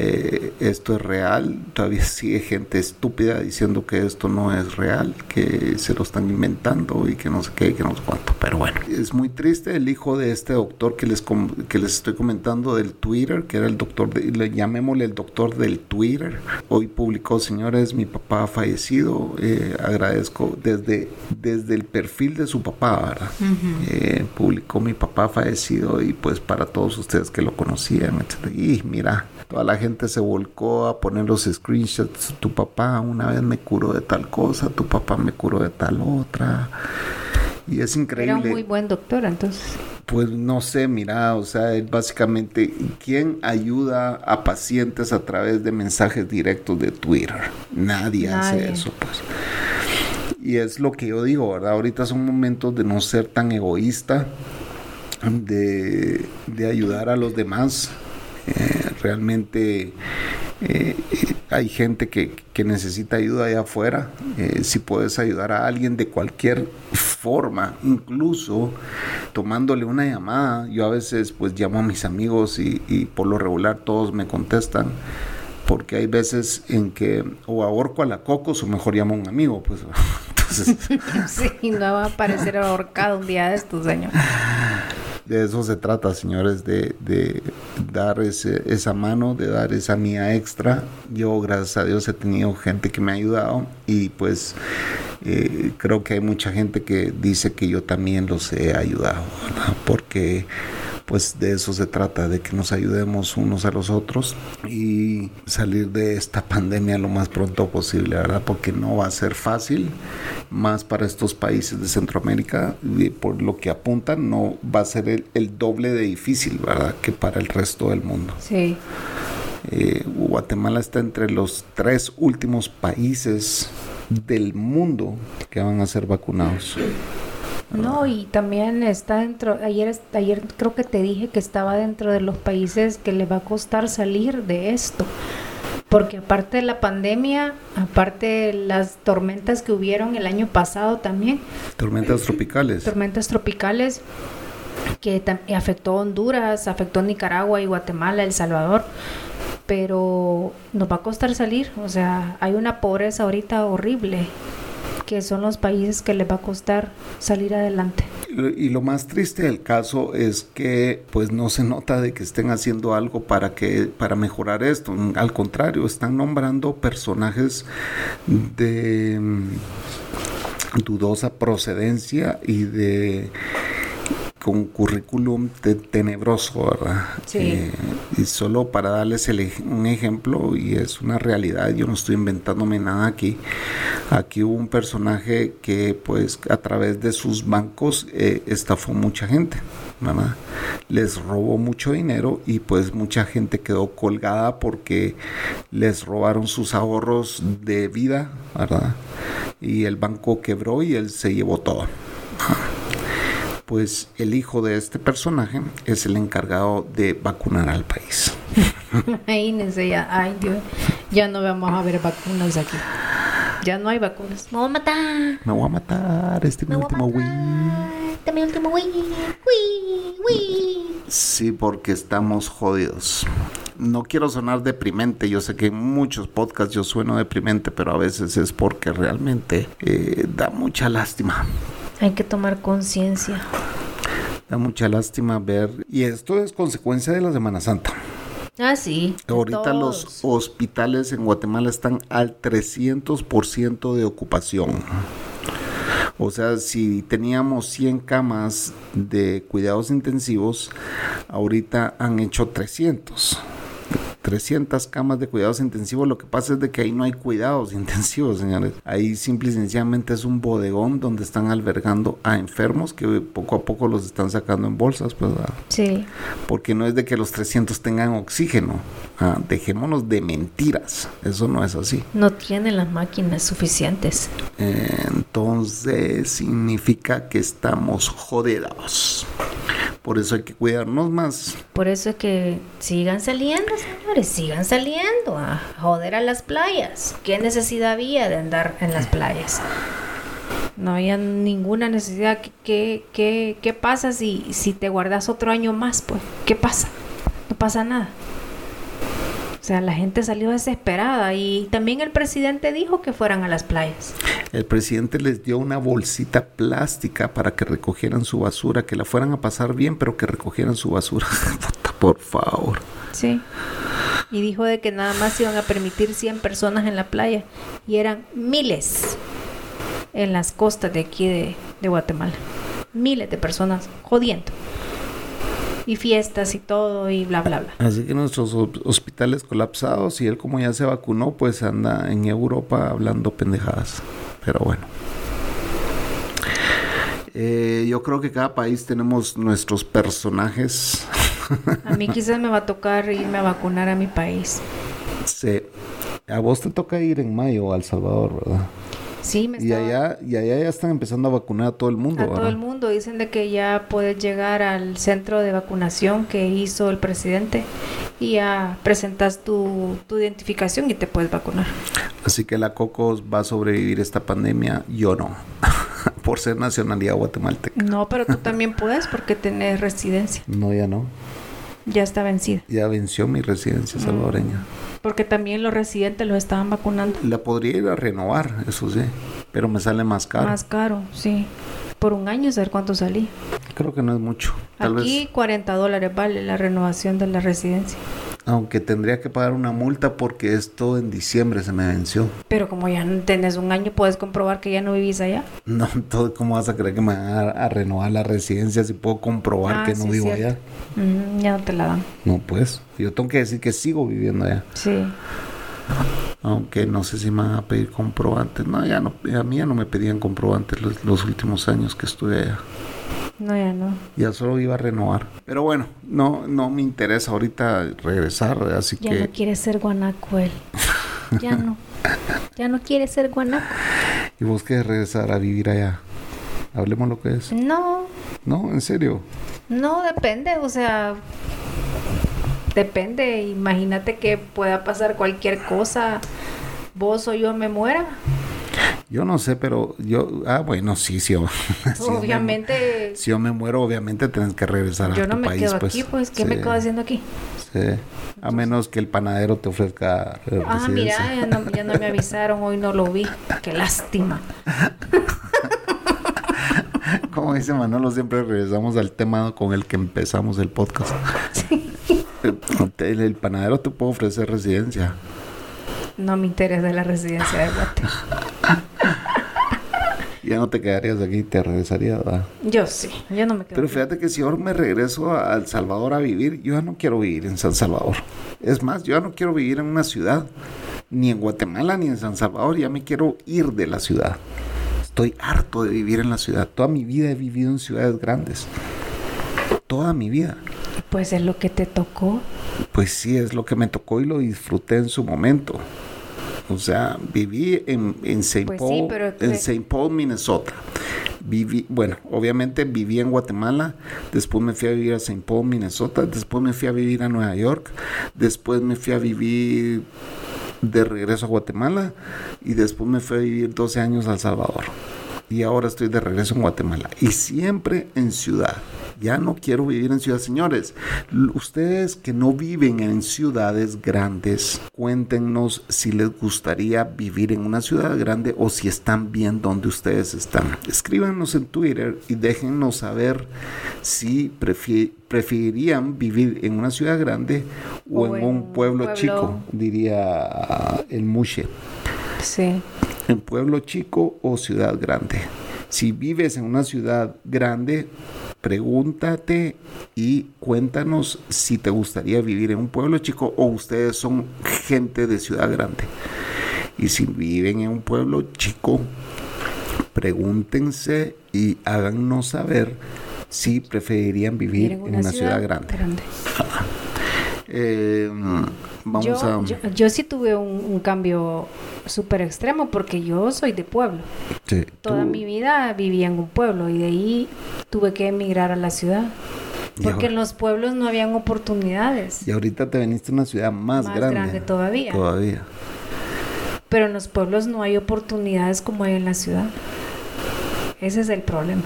eh, esto es real, todavía sigue gente estúpida diciendo que esto no es real, que se lo están inventando y que no sé qué, que no sé cuánto, pero bueno, es muy triste el hijo de este doctor que les, que les estoy comentando del Twitter, que era el doctor, de, le llamémosle el doctor del Twitter, hoy publicó, señores, mi papá ha fallecido, eh, agradezco desde, desde el perfil de su papá, ¿verdad? eh, publicó mi papá fallecido y pues para todos ustedes que lo conocían, etc. Y mira, toda la gente se volcó a poner los screenshots. Tu papá una vez me curó de tal cosa, tu papá me curó de tal otra. Y es increíble. Era un muy buen doctor, entonces. Pues no sé, mira, o sea, es básicamente, ¿quién ayuda a pacientes a través de mensajes directos de Twitter? Nadie, Nadie. hace eso, pues. Y es lo que yo digo, ¿verdad? Ahorita son momentos de no ser tan egoísta, de, de ayudar a los demás. Realmente eh, hay gente que, que, necesita ayuda allá afuera. Eh, si puedes ayudar a alguien de cualquier forma, incluso tomándole una llamada, yo a veces pues llamo a mis amigos y, por lo regular todos me contestan porque hay veces en que o ahorco a la cocos o mejor llamo a un amigo, pues. Entonces... sí, no va a aparecer ahorcado un día de estos, señor. De eso se trata, señores, de, de dar ese, esa mano, de dar esa mía extra. Yo, gracias a Dios, he tenido gente que me ha ayudado y pues eh, creo que hay mucha gente que dice que yo también los he ayudado, porque pues de eso se trata, de que nos ayudemos unos a los otros y salir de esta pandemia lo más pronto posible, ¿verdad? Porque no va a ser fácil, más para estos países de Centroamérica, y por lo que apuntan, no va a ser el, el doble de difícil, ¿verdad? Que para el resto del mundo. Sí. Eh, Guatemala está entre los tres últimos países del mundo que van a ser vacunados. No, y también está dentro, ayer, ayer creo que te dije que estaba dentro de los países que le va a costar salir de esto. Porque aparte de la pandemia, aparte de las tormentas que hubieron el año pasado también. Tormentas tropicales. Tormentas tropicales que afectó a Honduras, afectó a Nicaragua y Guatemala, El Salvador. Pero nos va a costar salir. O sea, hay una pobreza ahorita horrible que son los países que les va a costar salir adelante. Y lo más triste del caso es que pues no se nota de que estén haciendo algo para que para mejorar esto. Al contrario, están nombrando personajes de dudosa procedencia y de con currículum te tenebroso, ¿verdad? Sí. Eh, y solo para darles el, un ejemplo, y es una realidad, yo no estoy inventándome nada aquí. Aquí hubo un personaje que, pues, a través de sus bancos eh, estafó mucha gente, ¿verdad? Les robó mucho dinero y, pues, mucha gente quedó colgada porque les robaron sus ahorros de vida, ¿verdad? Y el banco quebró y él se llevó todo pues el hijo de este personaje es el encargado de vacunar al país. Imagínense ya, ay Dios, ya no vamos a ver vacunas aquí. Ya no hay vacunas. Me voy a matar. Me voy a matar. Este es mi último Wii. Este es mi último Wii. Wii, Wii. Sí, porque estamos jodidos. No quiero sonar deprimente. Yo sé que en muchos podcasts yo sueno deprimente, pero a veces es porque realmente eh, da mucha lástima. Hay que tomar conciencia. Da mucha lástima ver. Y esto es consecuencia de la Semana Santa. Ah, sí. Ahorita todos. los hospitales en Guatemala están al 300% de ocupación. O sea, si teníamos 100 camas de cuidados intensivos, ahorita han hecho 300. 300 camas de cuidados intensivos. Lo que pasa es de que ahí no hay cuidados intensivos, señores. Ahí simple y sencillamente es un bodegón donde están albergando a enfermos que poco a poco los están sacando en bolsas, pues, ¿verdad? Sí. porque no es de que los 300 tengan oxígeno. Ah, dejémonos de mentiras. Eso no es así. No tienen las máquinas suficientes. Entonces significa que estamos jodidos. Por eso hay que cuidarnos más. Por eso es que sigan saliendo, señores, sigan saliendo a joder a las playas. ¿Qué necesidad había de andar en las playas? No había ninguna necesidad. ¿Qué, qué, qué, qué pasa si, si te guardas otro año más? Pues, ¿qué pasa? No pasa nada. O sea, la gente salió desesperada y también el presidente dijo que fueran a las playas. El presidente les dio una bolsita plástica para que recogieran su basura, que la fueran a pasar bien, pero que recogieran su basura. Por favor. Sí. Y dijo de que nada más iban a permitir 100 personas en la playa. Y eran miles en las costas de aquí de, de Guatemala. Miles de personas jodiendo. Y fiestas y todo y bla, bla, bla. Así que nuestros hos- hospitales colapsados y él como ya se vacunó, pues anda en Europa hablando pendejadas. Pero bueno. Eh, yo creo que cada país tenemos nuestros personajes. A mí quizás me va a tocar irme a vacunar a mi país. Se- a vos te toca ir en mayo a El Salvador, ¿verdad? Sí, me Y estaba- allá, y allá ya están empezando a vacunar a todo el mundo, A todo el mundo dicen de que ya puedes llegar al centro de vacunación que hizo el presidente y ya presentas tu, tu identificación y te puedes vacunar. Así que la Cocos va a sobrevivir esta pandemia, yo no. Por ser nacionalidad guatemalteca. No, pero tú también puedes porque tenés residencia. No, ya no. Ya está vencida. Ya venció mi residencia salvadoreña. Porque también los residentes los estaban vacunando. La podría ir a renovar, eso sí, pero me sale más caro. Más caro, sí. Por un año, saber cuánto salí. Creo que no es mucho. Tal Aquí vez, 40 dólares vale la renovación de la residencia. Aunque tendría que pagar una multa porque esto en diciembre se me venció. Pero como ya tenés un año, puedes comprobar que ya no vivís allá. No, entonces, ¿cómo vas a creer que me van a, a renovar la residencia si puedo comprobar Ah, que no sí, vivo cierto. allá? Mm, ya no te la dan. No, pues, yo tengo que decir que sigo viviendo allá. Sí. Aunque no sé si me van a pedir comprobantes. No, ya no, a mí ya no me pedían comprobantes los, los últimos años que estuve allá. No, ya no. Ya solo iba a renovar. Pero bueno, no, no me interesa ahorita regresar, así Ya que... no quiere ser guanaco él. Ya no. Ya no quiere ser guanaco. ¿Y vos querés regresar a vivir allá? Hablemos lo que es. No, No, en serio. no depende, o sea, depende. Imagínate que pueda pasar cualquier cosa, vos o yo me muera. Yo no sé, pero yo... Ah, bueno, sí, sí. me- Obviamente, si yo me muero, obviamente tenés que regresar a yo tu no me país, quedo pues. aquí, pues, ¿qué Sí, me quedo haciendo aquí? sí. A menos que el panadero te ofrezca eh, Ah, mira, ya no, ya no me avisaron, hoy no lo vi. Qué lástima. Como dice Manolo, siempre regresamos al tema con el que empezamos el podcast. El, el panadero te puede ofrecer residencia. No me interesa la residencia de Guate. Ya no te quedarías aquí, te regresarías, ¿verdad? Yo sí, yo no me quedo. Pero fíjate que si ahora me regreso a El Salvador a vivir, yo ya no quiero vivir en San Salvador. Es más, yo ya no quiero vivir en una ciudad, ni en Guatemala ni en San Salvador, ya me quiero ir de la ciudad. Estoy harto de vivir en la ciudad. Toda mi vida he vivido en ciudades grandes. Toda mi vida. Pues es lo que te tocó. Pues sí, es lo que me tocó y lo disfruté en su momento. O sea, viví en, en St. Pues sí, Paul, pero en St. Paul, Minnesota. Viví, bueno, obviamente viví en Guatemala, después me fui a vivir a St. Paul, Minnesota, después me fui a vivir a Nueva York, después me fui a vivir de regreso a Guatemala y después me fui a vivir 12 años a El Salvador. Y ahora estoy de regreso en Guatemala. Y siempre en ciudad. Ya no quiero vivir en ciudades. Señores, ustedes que no viven en ciudades grandes, cuéntenos si les gustaría vivir en una ciudad grande o si están bien donde ustedes están. Escríbanos en Twitter y déjennos saber si prefi- preferirían vivir en una ciudad grande o, O en, en un un pueblo, pueblo- chico, diría el Mushe Sí. en pueblo chico o ciudad grande. Si vives en una ciudad grande, pregúntate y cuéntanos si te gustaría vivir en un pueblo chico o ustedes son gente de ciudad grande. Y si viven en un pueblo chico, pregúntense y háganos saber si preferirían vivir en una, ciudad, grande. Eh, vamos Yo, a... yo, yo sí tuve un, un cambio súper extremo porque yo soy de pueblo. Sí, Toda tú- mi vida viví en un pueblo y de ahí tuve que emigrar a la ciudad. Porque en los pueblos no habían oportunidades. Y ahorita te veniste a una ciudad más, Más grande. grande todavía. Todavía. Pero en los pueblos no hay oportunidades como hay en la ciudad. Ese es el problema.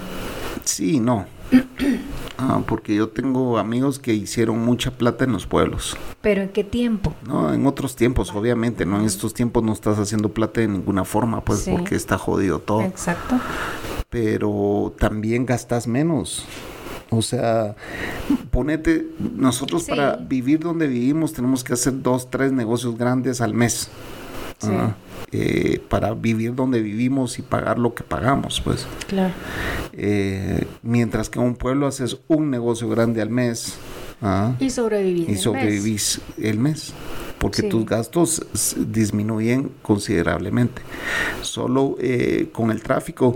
Sí, no. Ah, porque yo tengo amigos que hicieron mucha plata en los pueblos. Pero ¿en qué tiempo? No, en otros tiempos, obviamente, no en estos tiempos no estás haciendo plata de ninguna forma, pues Sí. porque está jodido todo. Exacto. Pero también gastas menos. O sea, ponete, nosotros Sí. para vivir donde vivimos tenemos que hacer dos, tres negocios grandes al mes. Sí. Ah, eh, para vivir donde vivimos y pagar lo que pagamos, pues. Claro. Eh, mientras que en un pueblo haces un negocio grande al mes ¿ah? Y sobrevivir. y sobrevivís el mes, porque Sí. tus gastos disminuyen considerablemente. Solo eh, con el tráfico,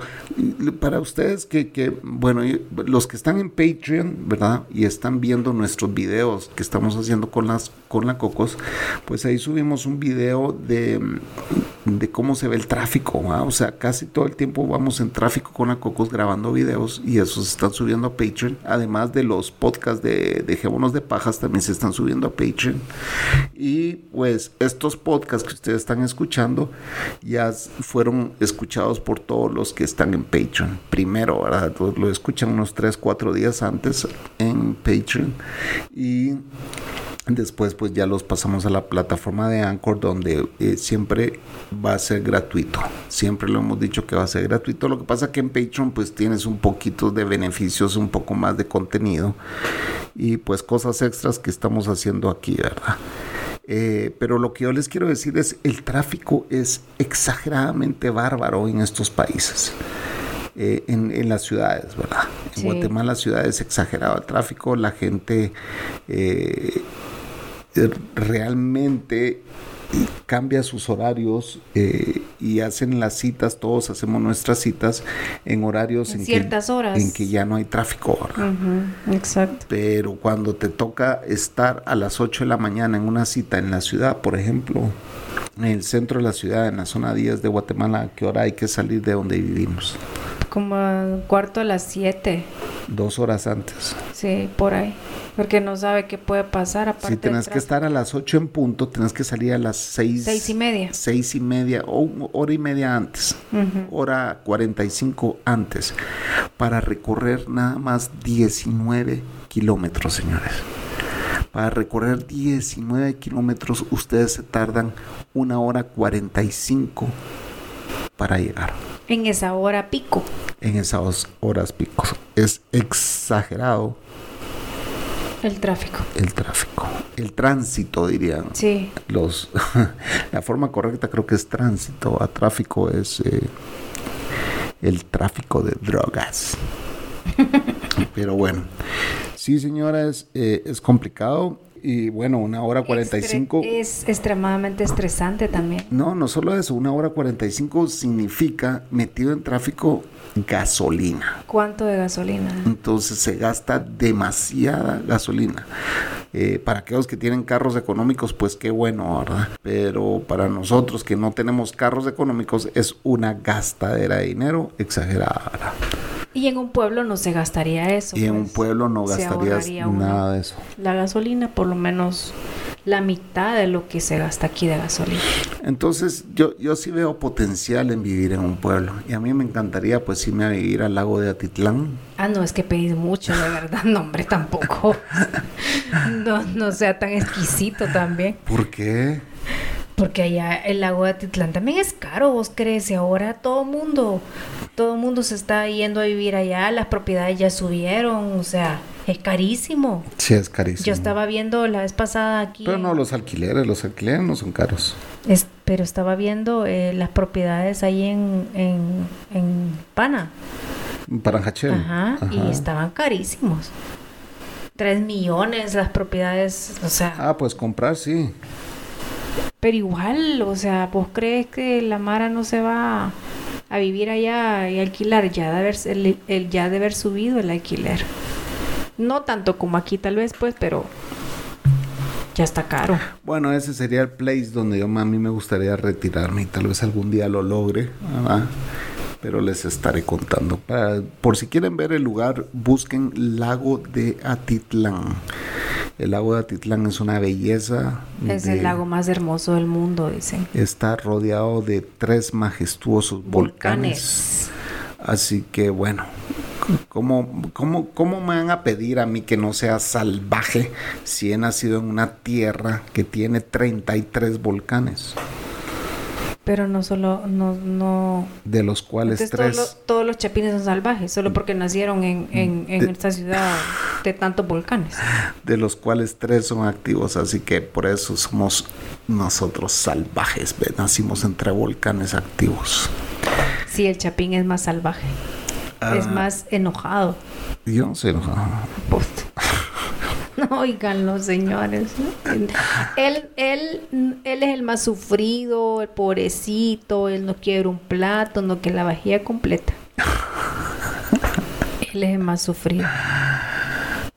para ustedes que, que, bueno, los que están en Patreon, ¿verdad? Y están viendo nuestros videos que estamos haciendo con las con la Cocos, pues ahí subimos un video de, de cómo se ve el tráfico, ¿va? o sea, casi todo el tiempo vamos en tráfico con la Cocos grabando videos y esos se están subiendo a Patreon, además de los podcasts de Dejémonos de Pajas también se están subiendo a Patreon y pues estos podcasts que ustedes están escuchando ya fueron escuchados por todos los que están en Patreon. Primero, ¿verdad? Lo escuchan unos 3, 4 días antes en Patreon y Después pues ya los pasamos a la plataforma de Anchor donde eh, siempre va a ser gratuito. Siempre lo hemos dicho que va a ser gratuito. Lo que pasa que en Patreon pues tienes un poquito de beneficios, un poco más de contenido y pues cosas extras que estamos haciendo aquí, ¿verdad? Eh, pero lo que yo les quiero decir es el tráfico es exageradamente bárbaro en estos países. eh, en, en las ciudades, ¿verdad? En Sí. Guatemala, la ciudad es exagerado el tráfico, la gente eh, eh, realmente cambia sus horarios eh, y hacen las citas, todos hacemos nuestras citas en horarios En en, ciertas que, horas. en que ya no hay tráfico. Exacto. Pero cuando te toca estar a las 8 de la mañana en una cita en la ciudad, por ejemplo, en el centro de la ciudad, en la zona 10 de Guatemala, ¿a qué hora hay que salir de donde vivimos? Como a cuarto a las siete. Dos horas antes. Sí, por ahí. Porque no sabe qué puede pasar aparte Si tenés que estar a las 8 en punto, tenés que salir a las 6. Seis y media. Seis y media o hora y media antes. Ujú. Hora 45 antes. Para recorrer nada más 19 kilómetros, señores. Para recorrer 19 kilómetros, ustedes se tardan una hora 45 para llegar En esa hora pico. en esas horas picos. Es exagerado El tráfico. el tráfico. El tránsito, dirían. Sí. los la forma correcta creo que es tránsito a tráfico es eh, el tráfico de drogas pero bueno sí señoras eh, es complicado y bueno una hora 45 Estre- Es extremadamente estresante también. no no solo eso una hora 45 significa metido en tráfico gasolina ¿Cuánto de gasolina? entonces se gasta demasiada gasolina. Eh, para aquellos que tienen carros económicos, pues qué bueno, ¿verdad? Pero para nosotros que no tenemos carros económicos es una gastadera de dinero exagerada. ¿verdad? Y en un pueblo no se gastaría eso. Y en pues. un pueblo no gastarías nada de eso. La gasolina por lo menos la mitad de lo que se gasta aquí de gasolina. Entonces, yo, yo sí veo potencial en vivir en un pueblo. Y a mí me encantaría, pues, irme a vivir al lago de Atitlán. Ah, no, es que pedís mucho, de verdad. No, hombre, tampoco. No, no sea tan exquisito también. ¿Por qué? Porque allá el lago de Atitlán también es caro, vos crees, y ahora todo mundo, todo mundo se está yendo a vivir allá, las propiedades ya subieron, o sea, es carísimo. Sí, es carísimo. Yo estaba viendo la vez pasada aquí. Pero no, los alquileres, los alquileres no son caros. Es, pero estaba viendo eh, las propiedades ahí en, en, en Pana. Paranjachel. Ajá, y estaban carísimos. Tres millones las propiedades, o sea. Ah, pues comprar, sí. Pero igual, o sea, ¿vos crees que la Mara no se va a vivir allá y alquilar? Ya de haber, el, ya de subido el alquiler. No tanto como aquí tal vez, pues, pero ya está caro. Bueno, ese sería el place donde yo a mí me gustaría retirarme y tal vez algún día lo logre. Pero les estaré contando. Para- por si quieren ver el lugar, busquen Lago de Atitlán. El lago de Atitlán es una belleza. Es de- el lago más hermoso del mundo, dicen. Está rodeado de tres majestuosos volcanes. Así que bueno, ¿cómo, cómo, ¿cómo me van a pedir a mí que no sea salvaje si he nacido en una tierra que tiene 33 volcanes? Pero no solo, no, no. De los cuales Entonces, todos, tres... los- todos los chapines son salvajes, solo porque nacieron en, en, en De- esta ciudad de tantos volcanes. de los cuales tres son activos, así que por eso somos nosotros salvajes, ¿ve? nacimos entre volcanes activos. Sí, el chapín es más salvaje. Es Ah. más enojado. Yo no sé, no. Pues, No, oigan señores. Él, él, él es el más sufrido, el pobrecito, él no quiere un plato, no quiere la vajilla completa. Él es el más sufrido.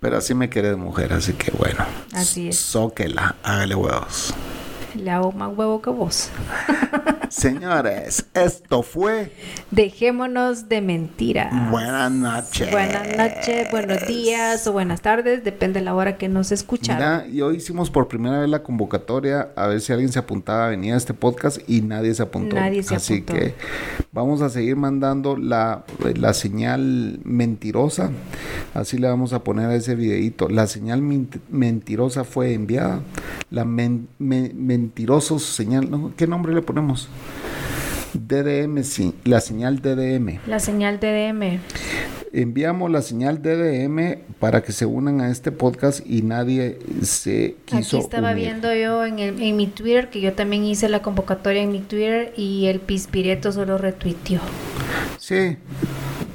pero así me querés mujer, así que bueno. Así es. Zóquela, hágale huevos. Le hago más huevo que vos. Señores, esto fue Dejémonos de mentiras. Buenas noches. Buenas noches, buenos días o buenas tardes, depende de la hora que nos escucharon. Mira, y hoy hicimos por primera vez la convocatoria a ver si alguien se apuntaba a venir a este podcast y nadie se apuntó. Nadie se Así apuntó. que vamos a seguir mandando la, la señal mentirosa. Así le vamos a poner a ese videito. La señal mentirosa fue enviada. La men- me- mentirosos señal, ¿no? ¿qué nombre le ponemos? DDM, sí, la señal DDM. La señal DDM. Enviamos la señal DDM para que se unan a este podcast y nadie se quiso Aquí estaba unir. viendo yo en, el- en mi Twitter que yo también hice la convocatoria en mi Twitter y el Pispireto solo retuiteó. Sí,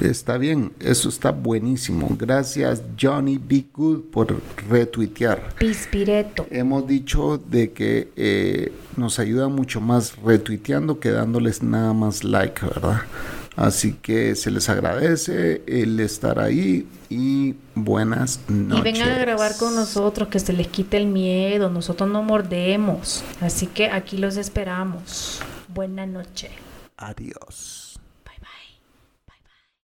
está bien, eso está buenísimo. Gracias Johnny Be Good por retuitear. Pispireto. Hemos dicho de que eh, nos ayuda mucho más retuiteando que dándoles nada más like, ¿verdad? Así que se les agradece el estar ahí y buenas noches. Y vengan a grabar con nosotros, que se les quite el miedo. Nosotros no mordemos. Así que aquí los esperamos. Buena noche. Adiós.